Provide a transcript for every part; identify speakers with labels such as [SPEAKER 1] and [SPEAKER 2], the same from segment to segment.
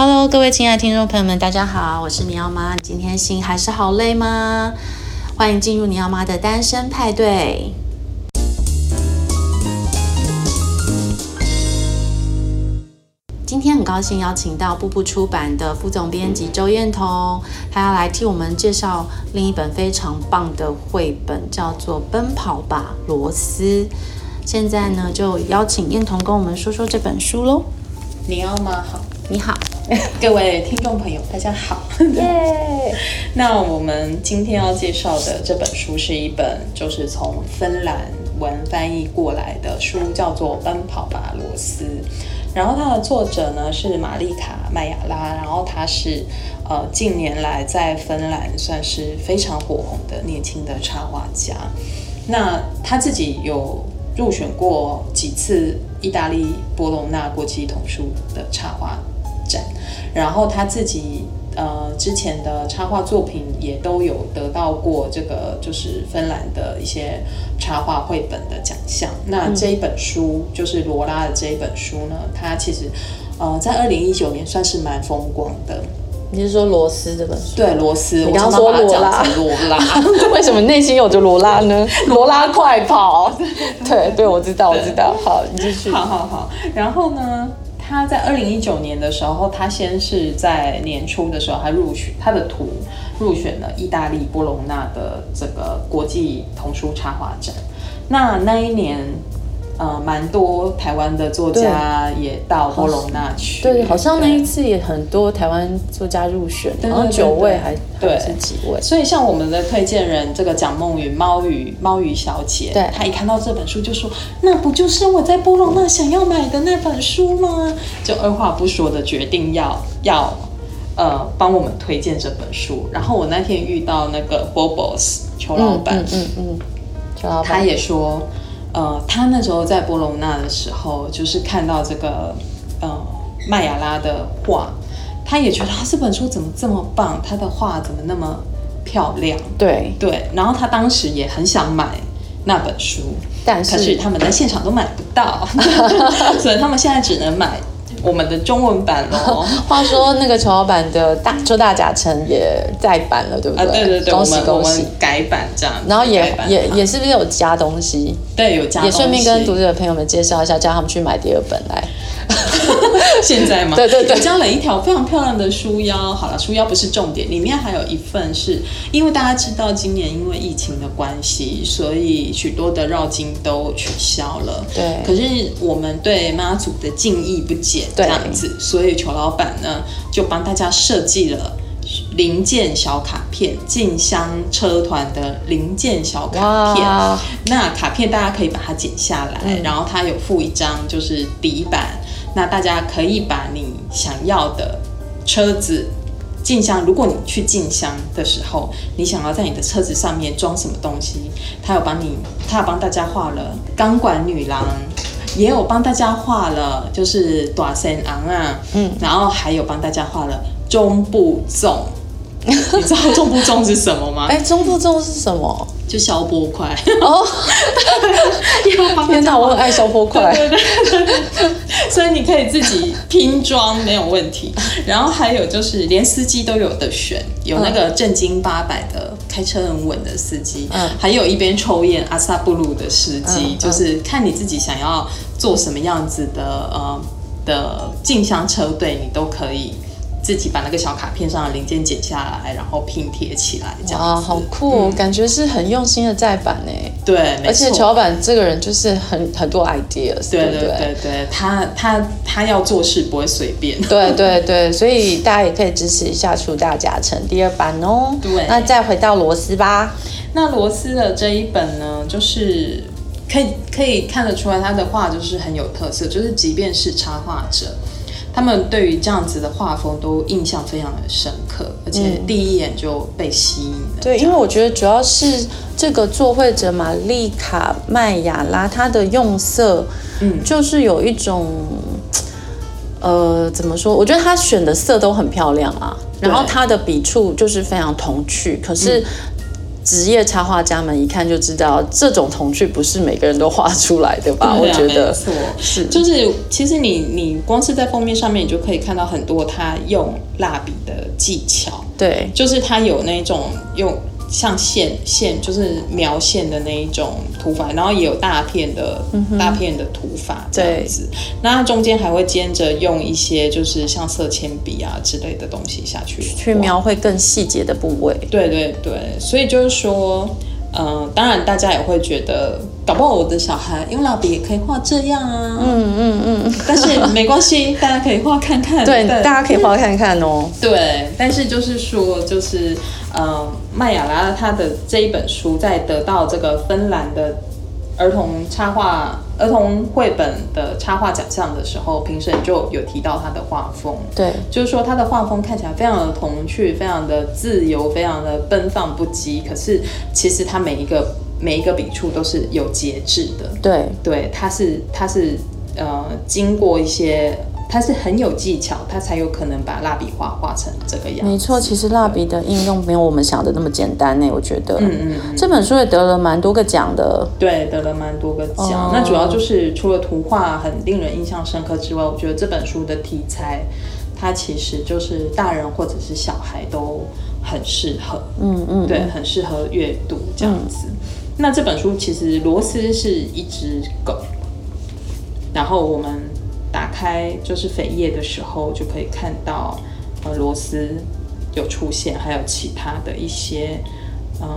[SPEAKER 1] Hello，各位亲爱的听众朋友们，大家好，我是尼奥妈。今天心还是好累吗？欢迎进入尼奥妈的单身派对。今天很高兴邀请到步步出版的副总编辑周彦彤，他要来替我们介绍另一本非常棒的绘本，叫做《奔跑吧，罗斯》。现在呢，就邀请彦彤跟我们说说这本书喽。
[SPEAKER 2] 尼奥妈好，
[SPEAKER 1] 你好。
[SPEAKER 2] 各位听众朋友，大家好。耶！那我们今天要介绍的这本书是一本，就是从芬兰文翻译过来的书，叫做《奔跑吧，罗斯》。然后它的作者呢是玛丽卡麦亚拉，然后她是呃近年来在芬兰算是非常火红的年轻的插画家。那她自己有入选过几次意大利波隆纳国际童书的插画展，然后他自己呃之前的插画作品也都有得到过这个就是芬兰的一些插画绘本的奖项。那这一本书、嗯、就是罗拉的这一本书呢，它其实呃在二零一九年算是蛮风光的。
[SPEAKER 1] 你是说罗斯这本书？
[SPEAKER 2] 对，罗斯。
[SPEAKER 1] 我刚刚说罗拉，
[SPEAKER 2] 罗拉，
[SPEAKER 1] 为什么内心有着罗拉呢？罗拉快跑！对对，我知道，我知道。好，你继续。
[SPEAKER 2] 好好好，然后呢？他在二零一九年的时候，他先是在年初的时候，他入选他的图入选了意大利波隆纳的这个国际童书插画展。那那一年。呃，蛮多台湾的作家也到波隆那去。
[SPEAKER 1] 对，好像那一次也很多台湾作家入选，然后九位还对是几位。
[SPEAKER 2] 所以像我们的推荐人这个蒋梦云，猫鱼猫鱼小姐，对，她一看到这本书就说：“那不就是我在波隆那想要买的那本书吗？”就二话不说的决定要要呃帮我们推荐这本书。然后我那天遇到那个 Bobos 裘老板，嗯嗯嗯，裘老板他也说。呃，他那时候在波隆纳的时候，就是看到这个呃麦雅拉的画，他也觉得他这本书怎么这么棒，他的画怎么那么漂亮？对对，然后他当时也很想买那本书，但是，可是他们在现场都买不到，所以他们现在只能买。我们的中文版哦。
[SPEAKER 1] 话说那个裘老板的大《邱大甲城》也再版了，对不对？
[SPEAKER 2] 啊，对对对，
[SPEAKER 1] 恭喜恭喜！
[SPEAKER 2] 改版这样，
[SPEAKER 1] 然后也也也是不是有加东西？
[SPEAKER 2] 对，有加东西。
[SPEAKER 1] 也顺便跟读者朋友们介绍一下，叫他们去买第二本来。
[SPEAKER 2] 现在吗？
[SPEAKER 1] 对对对，
[SPEAKER 2] 加了一条非常漂亮的书腰。好了，书腰不是重点，里面还有一份是，因为大家知道今年因为疫情的关系，所以许多的绕境都取消了。对。可是我们对妈祖的敬意不减，这样子，所以裘老板呢就帮大家设计了零件小卡片，进香车团的零件小卡片。那卡片大家可以把它剪下来，嗯、然后它有附一张就是底板。那大家可以把你想要的车子进箱。如果你去进箱的时候，你想要在你的车子上面装什么东西，他有帮你，他有帮大家画了钢管女郎，也有帮大家画了就是短身昂啊，嗯，然后还有帮大家画了中部粽。你知道中不重是什么吗？
[SPEAKER 1] 哎、欸，中部粽是什么？
[SPEAKER 2] 就消波块哦。
[SPEAKER 1] 天哪，我很爱消波块。对对
[SPEAKER 2] 对。所以你可以自己拼装没有问题。然后还有就是连司机都有的选，有那个正经八百的开车很稳的司机，嗯，还有一边抽烟阿萨布鲁的司机，嗯，就是看你自己想要做什么样子的呃的进香车队，你都可以。自己把那个小卡片上的零件剪下来，然后拼贴起来，这样啊，
[SPEAKER 1] 好酷哦！嗯、感觉是很用心的再版呢。
[SPEAKER 2] 对，
[SPEAKER 1] 而且裘老板这个人就是很很多 ideas，
[SPEAKER 2] 对对对对，他他他要做事不会随便。
[SPEAKER 1] 对对对，所以大家也可以支持一下《出大甲城》第二版哦。对，那再回到罗斯吧。
[SPEAKER 2] 那罗斯的这一本呢，就是可以可以看得出来，他的画就是很有特色，就是即便是插画者。他们对于这样子的画风都印象非常的深刻，而且第一眼就被吸引了。
[SPEAKER 1] 对，因为我觉得主要是这个作绘者玛丽卡麦雅拉，她的用色，嗯，就是有一种，呃，怎么说？我觉得她选的色都很漂亮啊，然后她的笔触就是非常童趣，可是。职业插画家们一看就知道，这种童趣不是每个人都画出来的吧？啊、我觉得
[SPEAKER 2] 没错，是就是其实你你光是在封面上面，你就可以看到很多他用蜡笔的技巧。
[SPEAKER 1] 对，
[SPEAKER 2] 就是他有那种用。像线线就是描线的那一种涂法，然后也有大片的、嗯、大片的涂法这样子。那它中间还会兼着用一些就是像色铅笔啊之类的东西下去，
[SPEAKER 1] 去描绘更细节的部位。
[SPEAKER 2] 对对对，所以就是说。嗯，当然，大家也会觉得，搞不好我的小孩用蜡笔也可以画这样啊。嗯嗯嗯。但是没关系，大家可以画看看。
[SPEAKER 1] 对，大家可以画看看哦。
[SPEAKER 2] 对，但是就是说，就是呃，麦雅拉他的这一本书在得到这个芬兰的。儿童插画、儿童绘本的插画奖项的时候，评审就有提到他的画风。
[SPEAKER 1] 对，
[SPEAKER 2] 就是说他的画风看起来非常的童趣，非常的自由，非常的奔放不羁。可是其实他每一个每一个笔触都是有节制的。
[SPEAKER 1] 对，
[SPEAKER 2] 对，他是他是呃经过一些。它是很有技巧，它才有可能把蜡笔画画成这个样子。
[SPEAKER 1] 没错，其实蜡笔的应用没有我们想的那么简单呢。我觉得，嗯嗯，嗯，这本书也得了蛮多个奖的。
[SPEAKER 2] 对，得了蛮多个奖。哦。那主要就是除了图画很令人印象深刻之外，我觉得这本书的题材，它其实就是大人或者是小孩都很适合。嗯嗯，对，很适合阅读这样子。嗯。那这本书其实罗斯是一只狗，然后我们。打开就是扉页的时候，就可以看到，呃，螺丝有出现，还有其他的一些，嗯，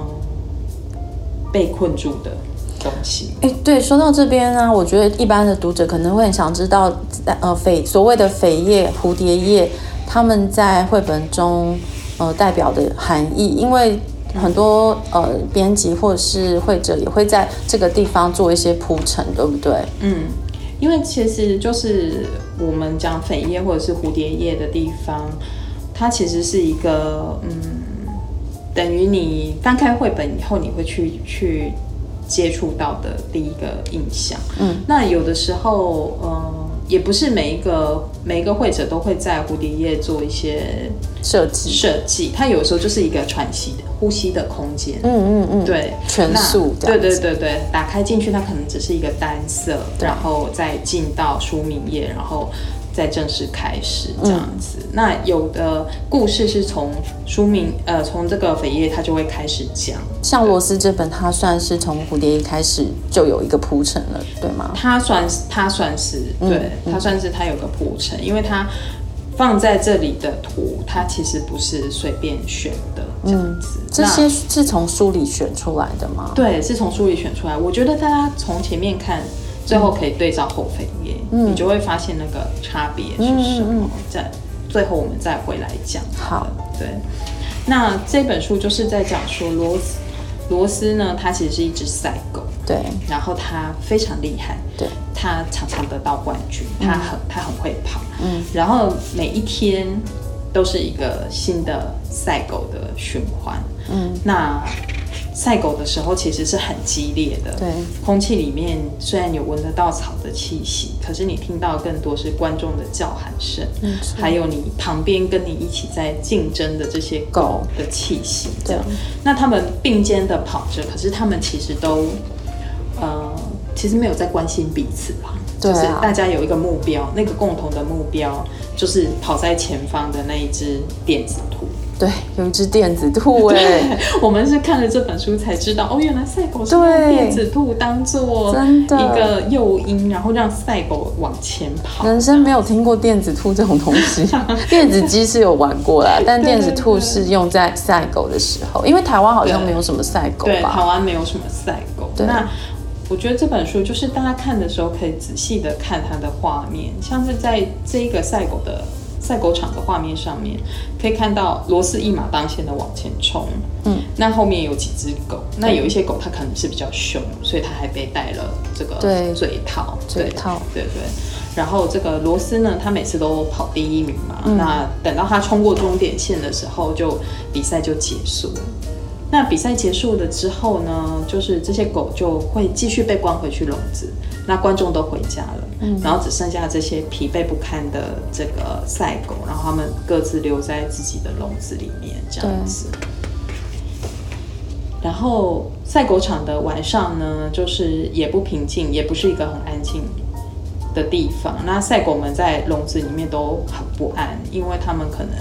[SPEAKER 2] 被困住的东西。
[SPEAKER 1] 哎，对，说到这边呢，我觉得一般的读者可能会很想知道，呃，扉所谓的扉页、蝴蝶页，他们在绘本中，呃，代表的含义，因为很多呃编辑或者是绘者也会在这个地方做一些铺陈，对不对？
[SPEAKER 2] 嗯。因为其实就是我们讲粉叶或者是蝴蝶叶的地方，它其实是一个嗯，等于你翻开绘本以后，你会去去接触到的第一个印象。嗯，那有的时候，嗯。也不是每一个每一个会者都会在蝴蝶页做一些设计设计，它有时候就是一个喘息的呼吸的空间。嗯嗯嗯，对，
[SPEAKER 1] 全素。
[SPEAKER 2] 对对对对，打开进去，它可能只是一个单色，然后再进到书名页，然后。在正式开始这样子，嗯、那有的故事是从书名，呃，从这个扉页它就会开始讲。
[SPEAKER 1] 像罗斯这本，它算是从蝴蝶一开始就有一个铺陈了，对吗？
[SPEAKER 2] 它算是，它算是，对，它算是它有个铺陈，因为它放在这里的图，它其实不是随便选的这样子。嗯、
[SPEAKER 1] 这些是从书里选出来的吗？
[SPEAKER 2] 对，是从书里选出来。我觉得大家从前面看。最后可以对照后扉页，嗯，你就会发现那个差别是什么。在、嗯、最后我们再回来讲。好，对。那这本书就是在讲说罗斯，罗斯呢，它其实是一只赛狗，
[SPEAKER 1] 对。
[SPEAKER 2] 然后它非常厉害，对。它常常得到冠军，它很它很会跑，嗯。然后每一天都是一个新的赛狗的循环，嗯。那赛狗的时候其实是很激烈的，对，空气里面虽然有闻得到草的气息，可是你听到更多是观众的叫喊声，嗯，还有你旁边跟你一起在竞争的这些狗的气息，这样，那他们并肩的跑着，可是他们其实都，呃，其实没有在关心彼此吧，就是大家有一个目标，那个共同的目标就是跑在前方的那一只电子兔。
[SPEAKER 1] 对，有一只电子兔哎，
[SPEAKER 2] 我们是看了这本书才知道哦，原来赛狗是用电子兔当做一个诱因，然后让赛狗往前跑。
[SPEAKER 1] 人生没有听过电子兔这种东西，电子鸡是有玩过啦，但电子兔是用在赛狗的时候，因为台湾好像没有什么赛狗吧？
[SPEAKER 2] 对，台湾没有什么赛狗。那我觉得这本书就是大家看的时候可以仔细的看它的画面，像是在这一个赛狗的。赛狗场的画面上面，可以看到罗斯一马当先的往前冲。嗯，那后面有几只狗，那有一些狗它可能是比较凶，所以它还被戴了这个嘴套。
[SPEAKER 1] 嘴套，
[SPEAKER 2] 对对，然后这个罗斯呢，他每次都跑第一名嘛。嗯，那等到他冲过终点线的时候，就比赛就结束了。那比赛结束了之后呢，就是这些狗就会继续被关回去笼子，那观众都回家了，嗯，然后只剩下这些疲惫不堪的这个赛狗，然后他们各自留在自己的笼子里面，这样子。然后赛狗场的晚上呢，就是也不平静，也不是一个很安静的地方。那赛狗们在笼子里面都很不安，因为他们可能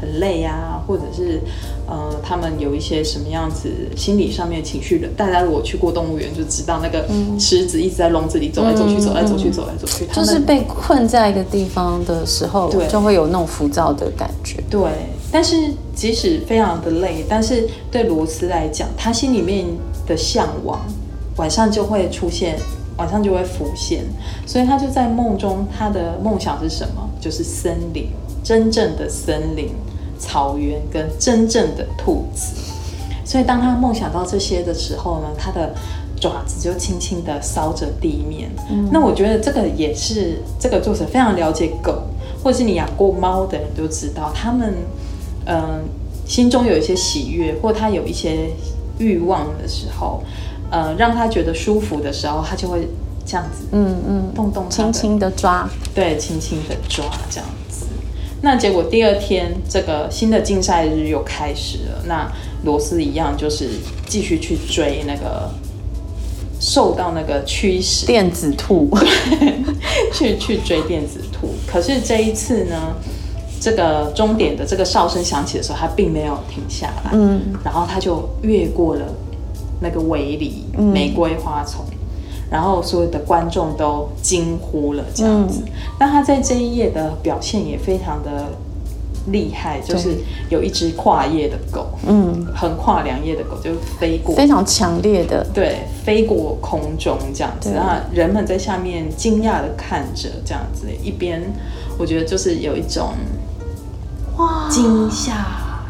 [SPEAKER 2] 很累啊，或者是呃，他们有一些什么样子心理上面情绪的。大家如果去过动物园就知道，那个狮子一直在笼子里走来走去，走来走去，走来走去，
[SPEAKER 1] 就是被困在一个地方的时候，对，就会有那种浮躁的感觉。
[SPEAKER 2] 对。但是即使非常的累，但是对罗斯来讲，他心里面的向往，晚上就会出现，晚上就会浮现，所以他就在梦中，他的梦想是什么？就是森林，真正的森林、草原跟真正的兔子。所以当他梦想到这些的时候呢，他的爪子就轻轻的搔着地面。嗯。那我觉得这个也是这个作者非常了解狗，或者是你养过猫的人都知道，他们。嗯，心中有一些喜悦，或他有一些欲望的时候，呃，让他觉得舒服的时候，他就会这样子，嗯嗯，动动，
[SPEAKER 1] 轻轻的抓，
[SPEAKER 2] 对，轻轻的抓这样子。那结果第二天，这个新的竞赛日又开始了。那罗斯一样，就是继续去追那个受到那个驱使
[SPEAKER 1] 电子兔，
[SPEAKER 2] 去去追电子兔。可是这一次呢？这个终点的这个哨声响起的时候，他并没有停下来，嗯，然后他就越过了那个围篱玫瑰花丛，嗯，然后所有的观众都惊呼了这样子。那，嗯，他在这一页的表现也非常的厉害，就是有一只跨页的狗，嗯，横跨两页的狗就飞过，
[SPEAKER 1] 非常强烈的，
[SPEAKER 2] 对，飞过空中这样子，那人们在下面惊讶的看着这样子，一边我觉得就是有一种。哇！惊吓、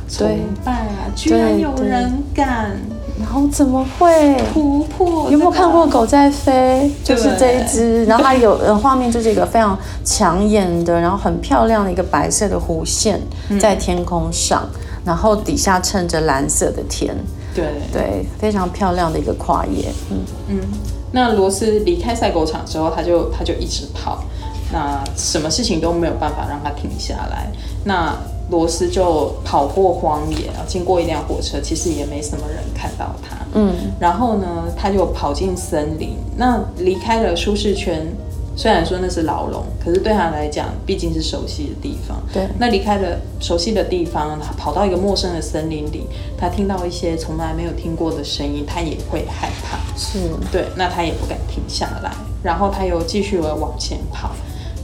[SPEAKER 2] 崇拜啊！居然有人敢，
[SPEAKER 1] 然后怎么会
[SPEAKER 2] 突破？
[SPEAKER 1] 有没有看过狗在飞？就是这一只，然后它有呃画面，就是一个非常抢眼的，然后很漂亮的一个白色的弧线在天空上，嗯、然后底下衬着蓝色的天，
[SPEAKER 2] 对
[SPEAKER 1] 对，非常漂亮的一个跨页。嗯嗯，
[SPEAKER 2] 那罗斯离开赛狗场之后，他就他就一直跑，那什么事情都没有办法让他停下来。那罗斯就跑过荒野啊，经过一辆火车，其实也没什么人看到他。嗯，然后呢，他就跑进森林，那离开了舒适圈。虽然说那是牢笼，可是对他来讲，毕竟是熟悉的地方。
[SPEAKER 1] 对，
[SPEAKER 2] 那离开了熟悉的地方，他跑到一个陌生的森林里，他听到一些从来没有听过的声音，他也会害怕。
[SPEAKER 1] 是，
[SPEAKER 2] 对，那他也不敢停下来，然后他又继续的往前跑。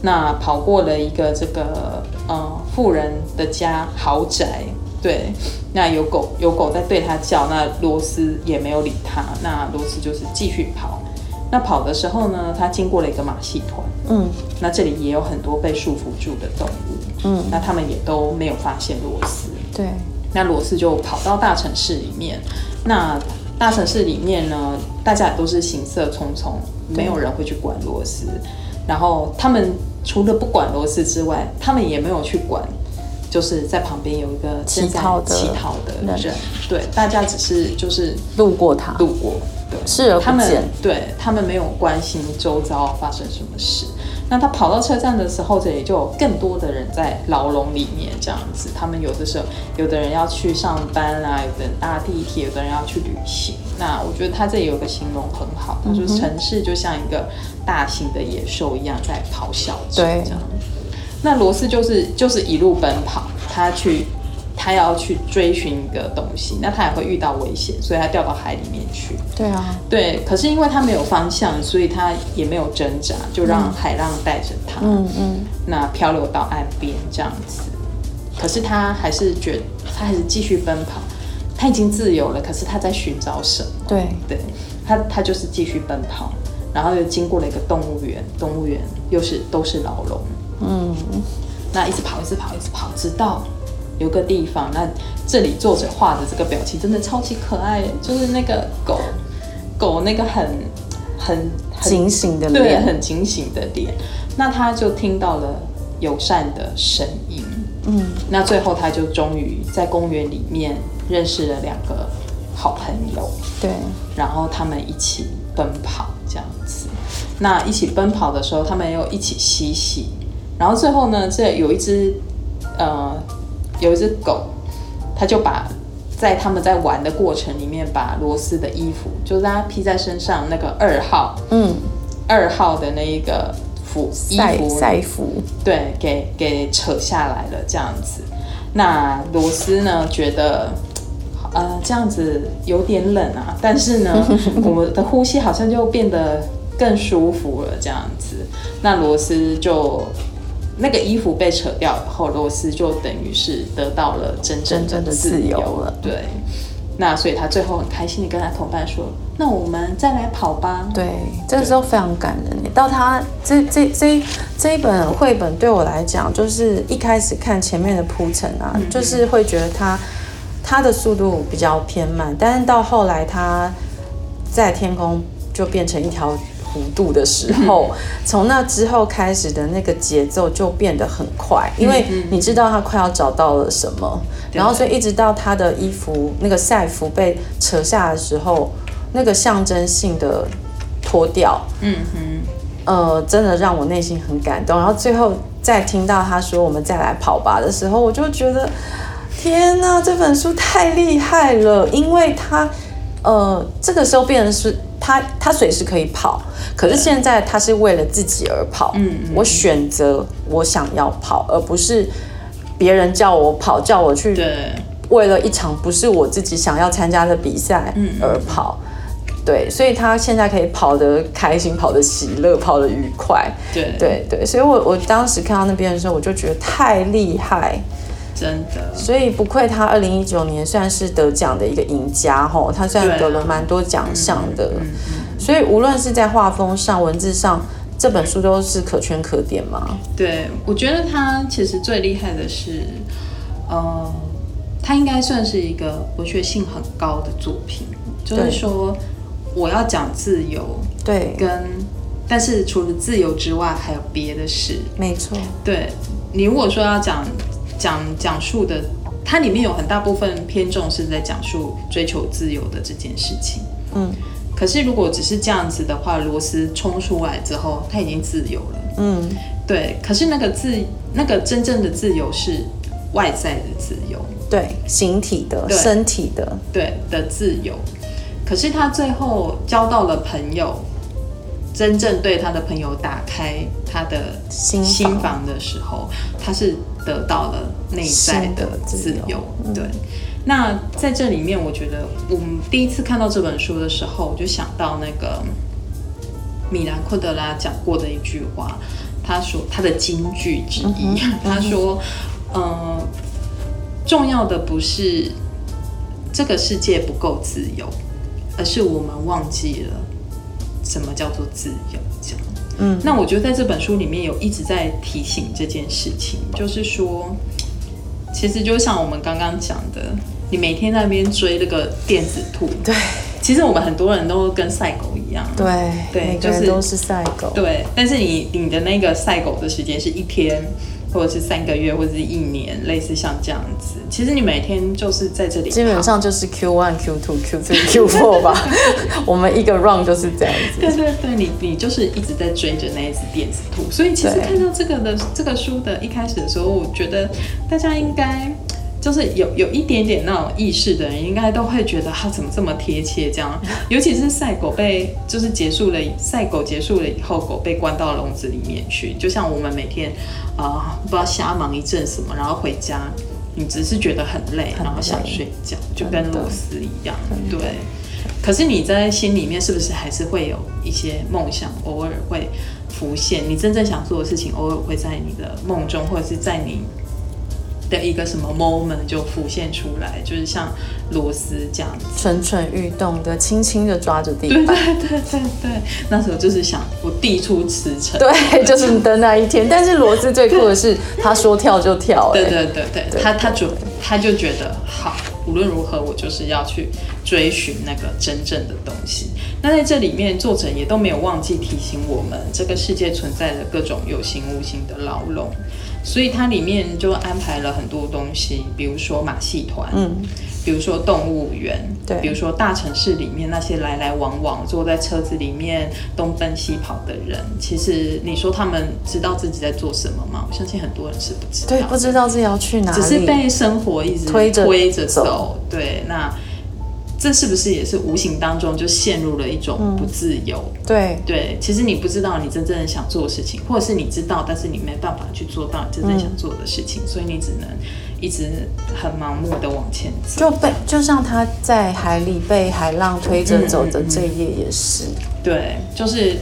[SPEAKER 2] 那跑过了一个这个呃富人的家豪宅，对，那有狗有狗在对他叫，那罗斯也没有理他，那罗斯就是继续跑。那跑的时候呢，他经过了一个马戏团，嗯，那这里也有很多被束缚住的动物，嗯，那他们也都没有发现罗斯，
[SPEAKER 1] 对，
[SPEAKER 2] 那罗斯就跑到大城市里面，那大城市里面呢，大家也都是行色匆匆，没有人会去管罗斯，然后他们。除了不管罗斯之外，他们也没有去管，就是在旁边有一个乞讨的乞讨的人，对，大家只是就是
[SPEAKER 1] 路过他，
[SPEAKER 2] 路过，对，
[SPEAKER 1] 视而不见。
[SPEAKER 2] 他们对他们没有关心周遭发生什么事。那他跑到车站的时候，这里就有更多的人在牢笼里面，这样子。他们有的时候，有的人要去上班啊，有的人搭地铁，有的人要去旅行。那我觉得他这里有个形容很好，他说城市就像一个。大型的野兽一样在咆哮着，这样。那罗斯就是就是一路奔跑，他去，他要去追寻一个东西，那他也会遇到危险，所以他掉到海里面去。
[SPEAKER 1] 对啊，
[SPEAKER 2] 对。可是因为他没有方向，所以他也没有挣扎，就让海浪带着他，嗯嗯，那漂流到岸边这样子。可是他还是觉得，他还是继续奔跑。他已经自由了，可是他在寻找什么？
[SPEAKER 1] 对
[SPEAKER 2] 对，他他就是继续奔跑。然后又经过了一个动物园，动物园又是都是牢笼，嗯，那一直跑，一直跑，一直跑，直到有个地方，那这里作者画的这个表情真的超级可爱，就是那个狗狗那个很很
[SPEAKER 1] 警醒的脸，
[SPEAKER 2] 对，很警醒的脸，那他就听到了友善的声音，嗯，那最后他就终于在公园里面认识了两个好朋友，
[SPEAKER 1] 对，
[SPEAKER 2] 然后他们一起奔跑。这样子，那一起奔跑的时候，他们又一起嬉戏，然后最后呢，这有一只，呃，有一只狗，它就把在他们在玩的过程里面，把罗斯的衣服，就是他披在身上那个二号，嗯，二号的那一个服衣服
[SPEAKER 1] 赛服，
[SPEAKER 2] 对，给给扯下来了这样子。那罗斯呢，觉得，呃，这样子有点冷啊，但是呢，我们的呼吸好像就变得更舒服了这样子。那罗斯就。那个衣服被扯掉以后，罗斯就等于是得到了真正的自由了。对，那所以他最后很开心的跟他同伴说：“那我们再来跑吧。”
[SPEAKER 1] 对，这个时候非常感人。到他这这这这一本绘本对我来讲，就是一开始看前面的铺陈啊，就是会觉得他他的速度比较偏慢，但是到后来他在天空就变成一条。弧度的时候，从那之后开始的那个节奏就变得很快，因为你知道他快要找到了什么，然后所以一直到他的衣服那个赛服被扯下的时候，那个象征性的脱掉，嗯哼，呃，真的让我内心很感动。然后最后再听到他说“我们再来跑吧”的时候，我就觉得天哪，这本书太厉害了，因为他呃，这个时候变成是。他他随时可以跑，可是现在他是为了自己而跑。嗯，嗯，我选择我想要跑，而不是别人叫我跑，叫我去。为了一场不是我自己想要参加的比赛而跑。对，所以他现在可以跑得开心，跑得喜乐，跑得愉快。对对对，所以我我当时看到那边的时候，我就觉得太厉害。
[SPEAKER 2] 真的，
[SPEAKER 1] 所以不愧他二零一九年算是得奖的一个赢家吼，他虽然得了蛮多奖项的，所以无论是在画风上、文字上，这本书都是可圈可点嘛。
[SPEAKER 2] 对，我觉得他其实最厉害的是，呃，他应该算是一个文学性很高的作品，就是说我要讲自由，
[SPEAKER 1] 对，
[SPEAKER 2] 跟但是除了自由之外，还有别的事，
[SPEAKER 1] 没错。
[SPEAKER 2] 对，你如果说要讲。讲讲述的，它里面有很大部分偏重是在讲述追求自由的这件事情。嗯，可是如果只是这样子的话，罗斯冲出来之后，他已经自由了。嗯，对。可是那个自，那个真正的自由是外在的自由，
[SPEAKER 1] 对，形体的、身体的，
[SPEAKER 2] 对的自由。可是他最后交到了朋友，真正对他的朋友打开他的心心房的时候，他是。得到了内在的自由，对。那在这里面，我觉得我们第一次看到这本书的时候，我就想到那个米兰昆德拉讲过的一句话，他说他的金句之一，他说：“嗯，重要的不是这个世界不够自由，而是我们忘记了什么叫做自由。”这样。嗯，那我觉得在这本书里面有一直在提醒这件事情，就是说，其实就像我们刚刚讲的，你每天在那边追那个电子兔，
[SPEAKER 1] 对，
[SPEAKER 2] 其实我们很多人都跟赛狗一样，
[SPEAKER 1] 对
[SPEAKER 2] 对，
[SPEAKER 1] 就是都是赛狗，
[SPEAKER 2] 对，但是你你的那个赛狗的时间是一天。或者是三个月，或者是一年，类似像这样子。其实你每天就是在这里，
[SPEAKER 1] 基本上就是 Q one、Q two、Q three、Q four 吧。我们一个 run 就是这样子。
[SPEAKER 2] 对对对，你你就是一直在追着那一只电子兔。所以其实看到这个的这个书的一开始的时候，我觉得大家应该。就是有有一点点那种意识的人，应该都会觉得他怎么这么贴切这样。尤其是赛狗被就是结束了，赛狗结束了以后，狗被关到笼子里面去。就像我们每天啊、呃，不知道瞎忙一阵什么，然后回家，你只是觉得很累，然后想睡觉，就跟露丝一样。对。可是你在心里面是不是还是会有一些梦想，偶尔会浮现？你真正想做的事情，偶尔会在你的梦中，或者是在你。的一个什么 moment 就浮现出来，就是像螺丝这样子
[SPEAKER 1] 蠢蠢欲动的，轻轻的抓着地板。
[SPEAKER 2] 对对对对对，那时候就是想我递出辞呈。
[SPEAKER 1] 对，就是的那一天。但是罗斯最酷的是，他说跳就跳。
[SPEAKER 2] 对对对对，他他就他就觉得好，无论如何我就是要去追寻那个真正的东西。那在这里面，作者也都没有忘记提醒我们，这个世界存在着各种有形无形的牢笼。所以它里面就安排了很多东西，比如说马戏团，嗯，比如说动物园，
[SPEAKER 1] 对，
[SPEAKER 2] 比如说大城市里面那些来来往往坐在车子里面东奔西跑的人，其实你说他们知道自己在做什么吗？我相信很多人是不知道，
[SPEAKER 1] 对，不知道自己要去哪里，
[SPEAKER 2] 只是被生活一直推着推着走，对，那。这是不是也是无形当中就陷入了一种不自由？
[SPEAKER 1] 嗯、对
[SPEAKER 2] 对，其实你不知道你真正想做的事情，或者是你知道，但是你没办法去做到你真正想做的事情，嗯、所以你只能一直很盲目的往前走。
[SPEAKER 1] 就被就像他在海里被海浪推着走的这一页也是。
[SPEAKER 2] 对，就是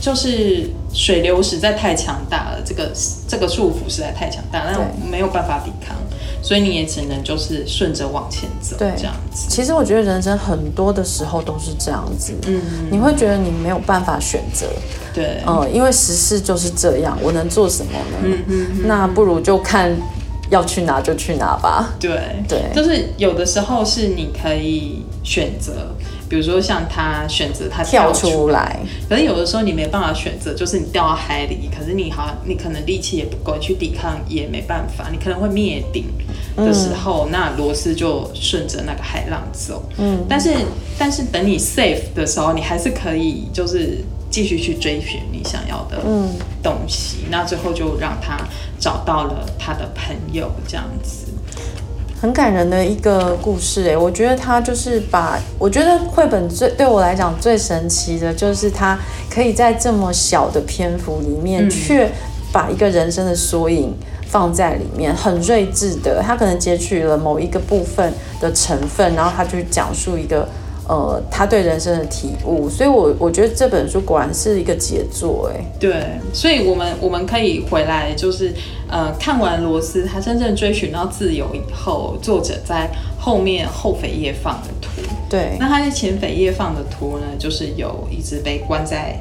[SPEAKER 2] 就是水流实在太强大了，这个这个束缚实在太强大，那没有办法抵抗。所以你也只能就是顺着往前走，对，这样子。
[SPEAKER 1] 其实我觉得人生很多的时候都是这样子，嗯，你会觉得你没有办法选择，
[SPEAKER 2] 对，
[SPEAKER 1] 嗯，因为时事就是这样，我能做什么呢？嗯嗯，那不如就看要去哪就去哪吧。
[SPEAKER 2] 对对，就是有的时候是你可以选择。比如说像他选择他跳出，来，可是有的时候你没办法选择，就是你掉到海里，可是你好像你可能力气也不够去抵抗，也没办法，你可能会灭顶的时候，嗯、那螺丝就顺着那个海浪走。嗯，但是但是等你 safe 的时候，你还是可以就是继续去追寻你想要的东西。嗯、那最后就让他找到了他的朋友，这样子。
[SPEAKER 1] 很感人的一个故事诶，我觉得他就是把，我觉得绘本最对我来讲最神奇的就是他可以在这么小的篇幅里面，却把一个人生的缩影放在里面，很睿智的，他可能截取了某一个部分的成分，然后他就讲述一个。呃，他对人生的体悟，所以我我觉得这本书果然是一个杰作，哎，
[SPEAKER 2] 对，所以我们我们可以回来，就是呃，看完罗斯他真正追寻到自由以后，作者在后面后扉页放的图，
[SPEAKER 1] 对，
[SPEAKER 2] 那他在前扉页放的图呢，就是有一只被关在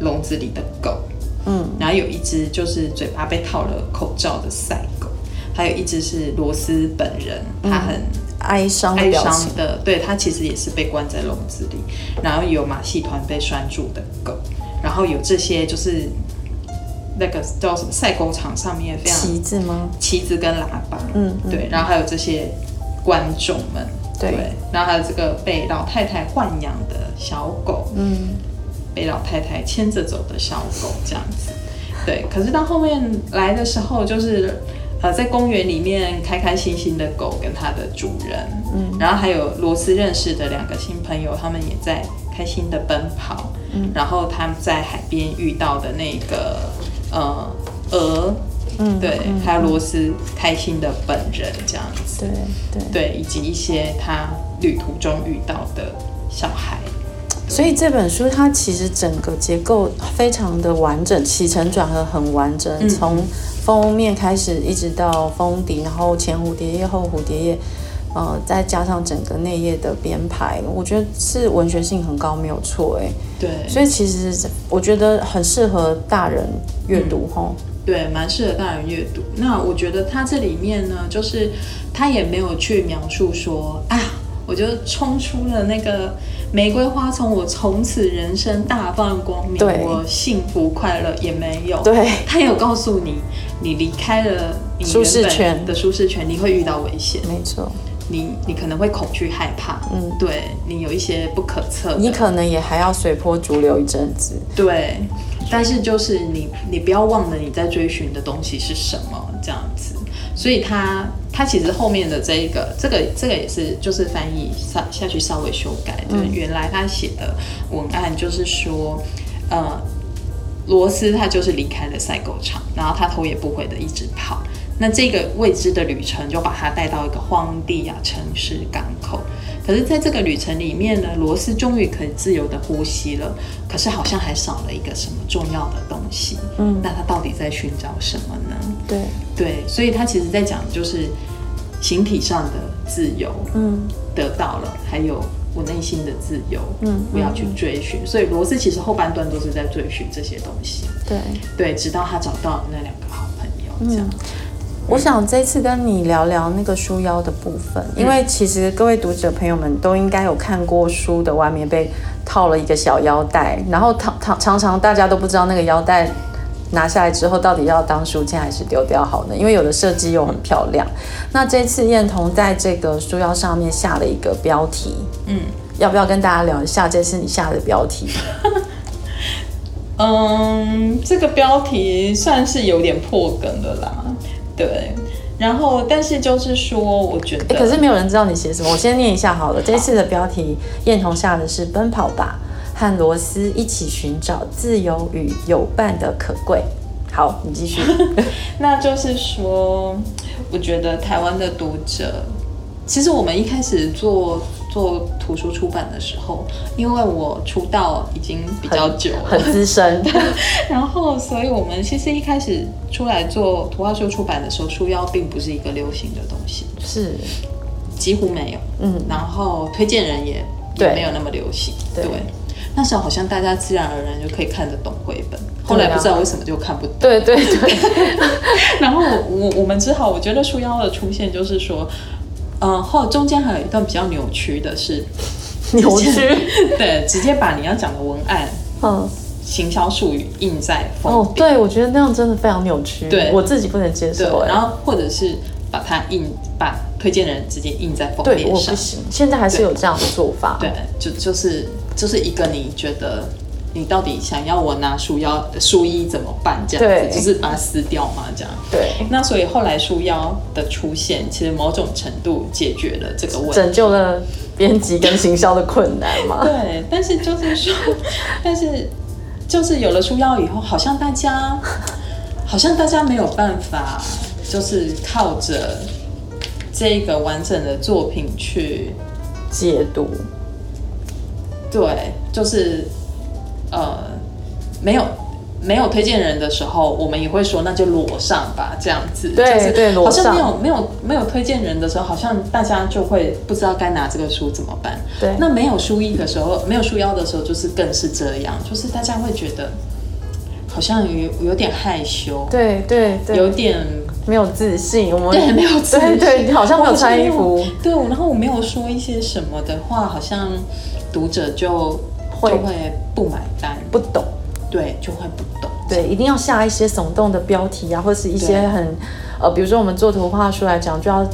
[SPEAKER 2] 笼子里的狗，嗯，然后有一只就是嘴巴被套了口罩的赛。狗，还有一只是罗斯本人，他很。嗯
[SPEAKER 1] 哀伤
[SPEAKER 2] 哀伤的，对，他其实也是被关在笼子里，然后有马戏团被拴住的狗，然后有这些就是那个叫什么赛狗场上面非常
[SPEAKER 1] 旗子吗？
[SPEAKER 2] 旗子跟喇叭，嗯，嗯，对，然后还有这些观众们，对，对，然后还有这个被老太太豢养的小狗，嗯，被老太太牵着走的小狗这样子，对，可是到后面来的时候就是。呃，在公园里面开开心心的狗跟它的主人，嗯，然后还有罗斯认识的两个新朋友，他们也在开心的奔跑，嗯，然后他们在海边遇到的那个呃鹅，嗯，对，还有罗斯开心的本人这样子，
[SPEAKER 1] 对对。
[SPEAKER 2] 对，以及一些他旅途中遇到的小孩，
[SPEAKER 1] 所以这本书它其实整个结构非常的完整，起承转合很完整，从、嗯。封面开始一直到封底，然后前蝴蝶叶后蝴蝶叶，呃，再加上整个内页的编排，我觉得是文学性很高，没有错哎。
[SPEAKER 2] 对，
[SPEAKER 1] 所以其实我觉得很适合大人阅读吼、嗯。
[SPEAKER 2] 对，蛮适合大人阅读。那我觉得它这里面呢，就是它也没有去描述说啊，我就冲出了那个。玫瑰花丛，我从此人生大放光明，对我幸福快乐也没有。
[SPEAKER 1] 对，
[SPEAKER 2] 他有告诉你，你离开了你原本的舒适圈，你会遇到危险。
[SPEAKER 1] 没错，
[SPEAKER 2] 你你可能会恐惧害怕，嗯，对你有一些不可测，
[SPEAKER 1] 你可能也还要随波逐流一阵子。
[SPEAKER 2] 对，但是就是你你不要忘了你在追寻的东西是什么，这样子。所以他他其实后面的这一个这个这个也是就是翻译下下去稍微修改就是。原来他写的文案就是说，呃，罗斯他就是离开了赛狗场，然后他头也不回的一直跑。那这个未知的旅程就把他带到一个荒地啊城市港口。可是，在这个旅程里面呢，罗斯终于可以自由的呼吸了。可是，好像还少了一个什么重要的东西。嗯，那他到底在寻找什么呢？
[SPEAKER 1] 对
[SPEAKER 2] 对，所以他其实在讲就是形体上的自由，嗯，得到了，还有我内心的自由，嗯，不要去追寻。嗯，所以，罗斯其实后半段都是在追寻这些东西。
[SPEAKER 1] 对
[SPEAKER 2] 对，直到他找到那两个好朋友，这样。嗯
[SPEAKER 1] 我想这次跟你聊聊那个书腰的部分，因为其实各位读者朋友们都应该有看过书的外面被套了一个小腰带，然后常常常常大家都不知道那个腰带拿下来之后，到底要当书签还是丢掉好呢？因为有的设计又很漂亮。那这次燕彤在这个书腰上面下了一个标题，嗯，要不要跟大家聊一下这次你下的标题？
[SPEAKER 2] 嗯，这个标题算是有点破梗的啦，对。然后，但是就是说，我觉得，
[SPEAKER 1] 可是没有人知道你写什么。我先念一下好了。好，这次的标题，燕彤下的是“奔跑吧，和罗斯一起寻找自由与有伴的可贵”。好，你继续。
[SPEAKER 2] 那就是说，我觉得台湾的读者，其实我们一开始做。做图书出版的时候，因为我出道已经比较久了，
[SPEAKER 1] 很资深，
[SPEAKER 2] 然后所以我们其实一开始出来做图画书出版的时候，书腰并不是一个流行的东西，
[SPEAKER 1] 是
[SPEAKER 2] 几乎没有，嗯，然后推荐人也也没有那么流行，对，对，那时候好像大家自然而然就可以看得懂绘本，后来不知道为什么就看不懂，
[SPEAKER 1] 对对对，
[SPEAKER 2] 然后我我们只好，我觉得书腰的出现就是说。嗯，后中间还有一段比较扭曲的是，
[SPEAKER 1] 扭曲，
[SPEAKER 2] 对，直接把你要讲的文案，嗯，行销术语印在。
[SPEAKER 1] 哦，对，我觉得那样真的非常扭曲，对，我自己不能接受。
[SPEAKER 2] 然后或者是把它印，把推荐人直接印在封面上，我不
[SPEAKER 1] 行。现在还是有这样的做法，
[SPEAKER 2] 对，就就是就是一个你觉得。你到底想要我拿书腰书衣怎么办？这样子就是把它撕掉嘛，这样。
[SPEAKER 1] 对。
[SPEAKER 2] 那所以后来书腰的出现，其实某种程度解决了这个问题，
[SPEAKER 1] 拯救了编辑跟行销的困难嘛。
[SPEAKER 2] 对。但是就是说，但是就是有了书腰以后，好像大家好像大家没有办法，就是靠着这个完整的作品去
[SPEAKER 1] 解读。
[SPEAKER 2] 对，就是。呃，没有没有推荐人的时候，我们也会说那就裸上吧，这样子。
[SPEAKER 1] 对
[SPEAKER 2] 就是
[SPEAKER 1] 对，
[SPEAKER 2] 好像没有没有没有推荐人的时候，好像大家就会不知道该拿这个书怎么办。
[SPEAKER 1] 对，
[SPEAKER 2] 那没有书衣的时候，没有书腰的时候，就是更是这样，就是大家会觉得好像有有点害羞，
[SPEAKER 1] 对对对，
[SPEAKER 2] 有点
[SPEAKER 1] 没有自信。我们
[SPEAKER 2] 对没有自信，
[SPEAKER 1] 对对，好像没有穿衣服。
[SPEAKER 2] 对，然后我没有说一些什么的话，好像读者就。就会不买单，
[SPEAKER 1] 不懂，
[SPEAKER 2] 对，就会不懂，
[SPEAKER 1] 对，一定要下一些耸动的标题啊，或是一些很，呃，比如说我们做图画书来讲，就要。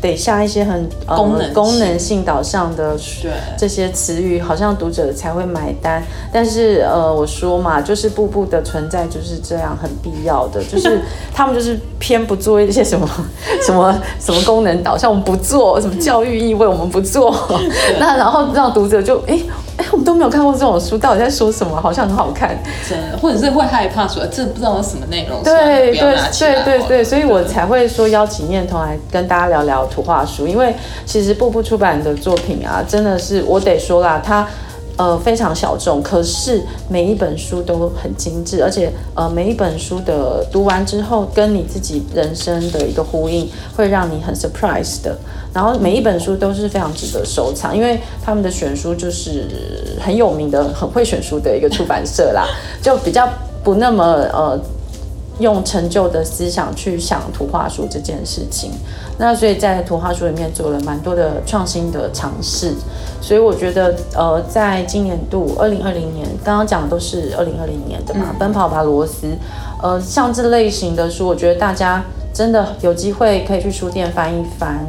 [SPEAKER 1] 得下一些很
[SPEAKER 2] 功能、
[SPEAKER 1] 呃、功能性导向的这些词语，好像读者才会买单。但是呃，我说嘛，就是步步的存在就是这样，很必要的，就是 他们就是偏不做一些什么 什么什么功能导向，我们不做什么教育意味，我们不做。那然后让读者就哎哎，我们都没有看过这种书，到底在说什么？好像很好看，
[SPEAKER 2] 真的，或者是会害怕说这不知道什么内容。
[SPEAKER 1] 对对对对对，所以我才会说邀请念童来跟大家聊聊。图画书，因为其实步步出版的作品啊，真的是我得说啦，它呃非常小众，可是每一本书都很精致，而且呃每一本书的读完之后，跟你自己人生的一个呼应，会让你很 surprise 的。然后每一本书都是非常值得收藏，因为他们的选书就是很有名的、很会选书的一个出版社啦，就比较不那么呃。用陈旧的思想去想图画书这件事情，那所以在图画书里面做了蛮多的创新的尝试，所以我觉得呃，在今年度二零二零年，刚刚讲的都是二零二零年的嘛，嗯、奔跑吧罗斯，呃，像这类型的书，我觉得大家真的有机会可以去书店翻一翻，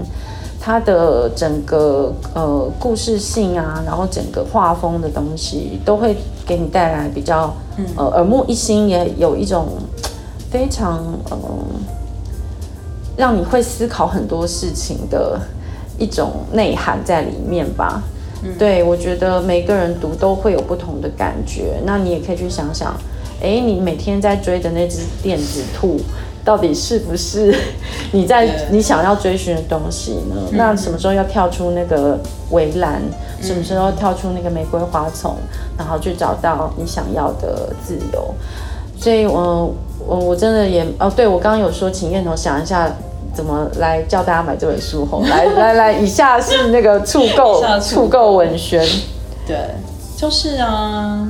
[SPEAKER 1] 它的整个呃故事性啊，然后整个画风的东西，都会给你带来比较呃耳目一新，也有一种。非常嗯，让你会思考很多事情的一种内涵在里面吧。嗯、对，我觉得每个人读都会有不同的感觉。那你也可以去想想，哎，你每天在追的那只电子兔，到底是不是 你在你想要追寻的东西呢？嗯、那什么时候要跳出那个围栏？嗯、什么时候跳出那个玫瑰花丛？然后去找到你想要的自由？所以，我我我真的也哦，对，我刚刚有说，请彦彤想一下怎么来叫大家买这本书吼，来来来，以下是那个促 购促购文宣，
[SPEAKER 2] 对，就是啊，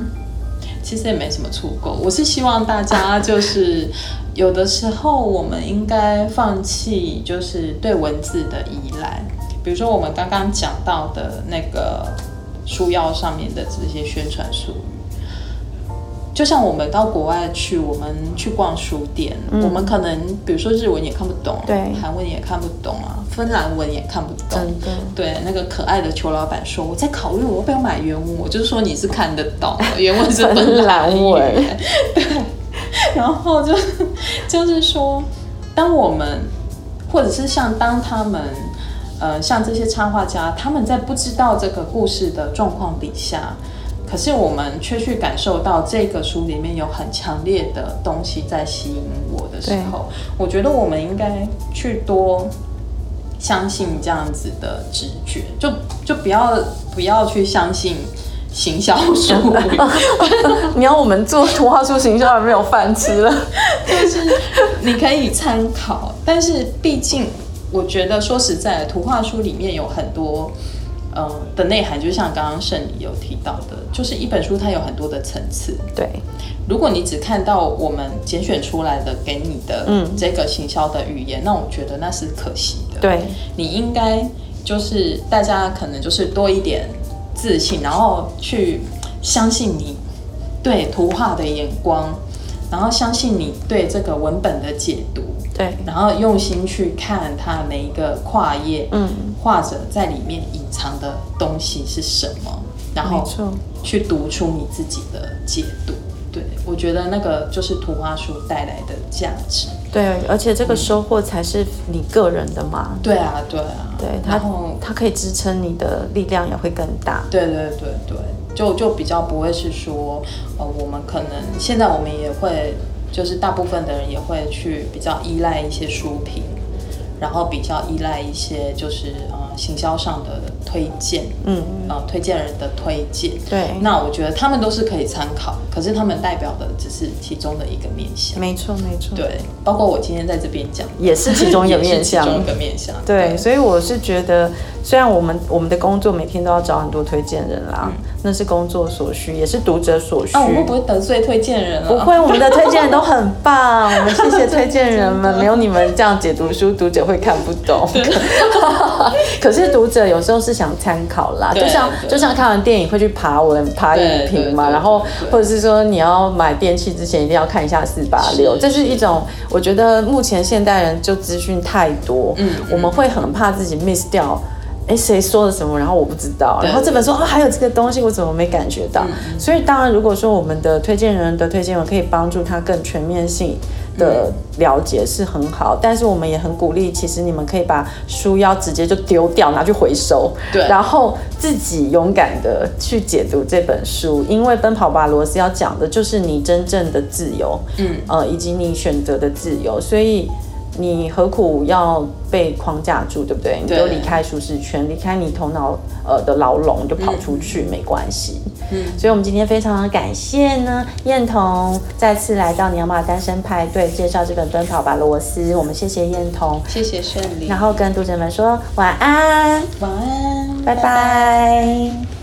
[SPEAKER 2] 其实也没什么促购，我是希望大家就是有的时候我们应该放弃就是对文字的依赖，比如说我们刚刚讲到的那个书腰上面的这些宣传书。就像我们到国外去，我们去逛书店，嗯、我们可能比如说日文也看不懂，
[SPEAKER 1] 对，
[SPEAKER 2] 韩文也看不懂啊，芬兰文也看不懂。对，那个可爱的裘老板说：“我在考虑我要不要买原文。”我就是说你是看得懂，原文是芬兰文。对。然后就就是说，当我们或者是像当他们，呃，像这些插画家，他们在不知道这个故事的状况底下。可是我们却去感受到这个书里面有很强烈的东西在吸引我的时候，我觉得我们应该去多相信这样子的直觉，就就不要不要去相信行销书。
[SPEAKER 1] 你要我们做图画书行销，没有饭吃了。
[SPEAKER 2] 就是你可以参考，但是毕竟我觉得说实在，图画书里面有很多。嗯的内涵，就像刚刚圣里有提到的，就是一本书它有很多的层次。
[SPEAKER 1] 对，
[SPEAKER 2] 如果你只看到我们拣选出来的给你的这个行销的语言，嗯，那我觉得那是可惜的。
[SPEAKER 1] 对，
[SPEAKER 2] 你应该就是大家可能就是多一点自信，然后去相信你对图画的眼光，然后相信你对这个文本的解读。
[SPEAKER 1] 对，
[SPEAKER 2] 然后用心去看它每一个跨页，嗯，画者在里面隐藏的东西是什么，然后去读出你自己的解读。对，我觉得那个就是图画书带来的价值。
[SPEAKER 1] 对，而且这个收获才是你个人的嘛。
[SPEAKER 2] 对啊，对啊，
[SPEAKER 1] 对，然后它可以支撑你的力量也会更大。
[SPEAKER 2] 对对对对，就就比较不会是说，呃，我们可能现在我们也会。就是大部分的人也会去比较依赖一些书评，然后比较依赖一些就是呃行销上的推荐，嗯，呃推荐人的推荐，
[SPEAKER 1] 对。
[SPEAKER 2] 那我觉得他们都是可以参考，可是他们代表的只是其中的一个面向。
[SPEAKER 1] 没错，没错。
[SPEAKER 2] 对，包括我今天在这边讲，
[SPEAKER 1] 也是其中一个面向，
[SPEAKER 2] 其中一个面向。
[SPEAKER 1] 对，所以我是觉得，虽然我们我们的工作每天都要找很多推荐人啦。嗯那是工作所需，也是读者所需。
[SPEAKER 2] 啊，我们不会得罪推荐人啊？
[SPEAKER 1] 不会，我们的推荐人都很棒。我们谢谢推荐人们，没有你们这样解读书，读者会看不懂。可是读者有时候是想参考啦，就像就像看完电影会去爬文、爬影评嘛，然后或者是说你要买电器之前一定要看一下四八六，这是一种我觉得目前现代人就资讯太多，嗯，我们会很怕自己 miss 掉。哎，谁说了什么？然后我不知道。然后这本书啊，还有这个东西，我怎么没感觉到？嗯、所以当然，如果说我们的推荐人的推荐文可以帮助他更全面性的了解，是很好。嗯、但是我们也很鼓励，其实你们可以把书腰直接就丢掉，拿去回收。对。然后自己勇敢的去解读这本书，因为《奔跑吧，罗斯》要讲的就是你真正的自由，嗯，呃，以及你选择的自由。所以。你何苦要被框架住，对不对？你就离开舒适圈，离开你头脑呃的牢笼，就跑出去，嗯、没关系。嗯，所以我们今天非常的感谢呢，燕彤再次来到你要马单身派对介绍这本《奔跑吧，罗斯》。我们谢谢燕彤，
[SPEAKER 2] 谢谢圣礼，
[SPEAKER 1] 然后跟读者们说晚安，
[SPEAKER 2] 晚安，
[SPEAKER 1] 拜拜。拜拜。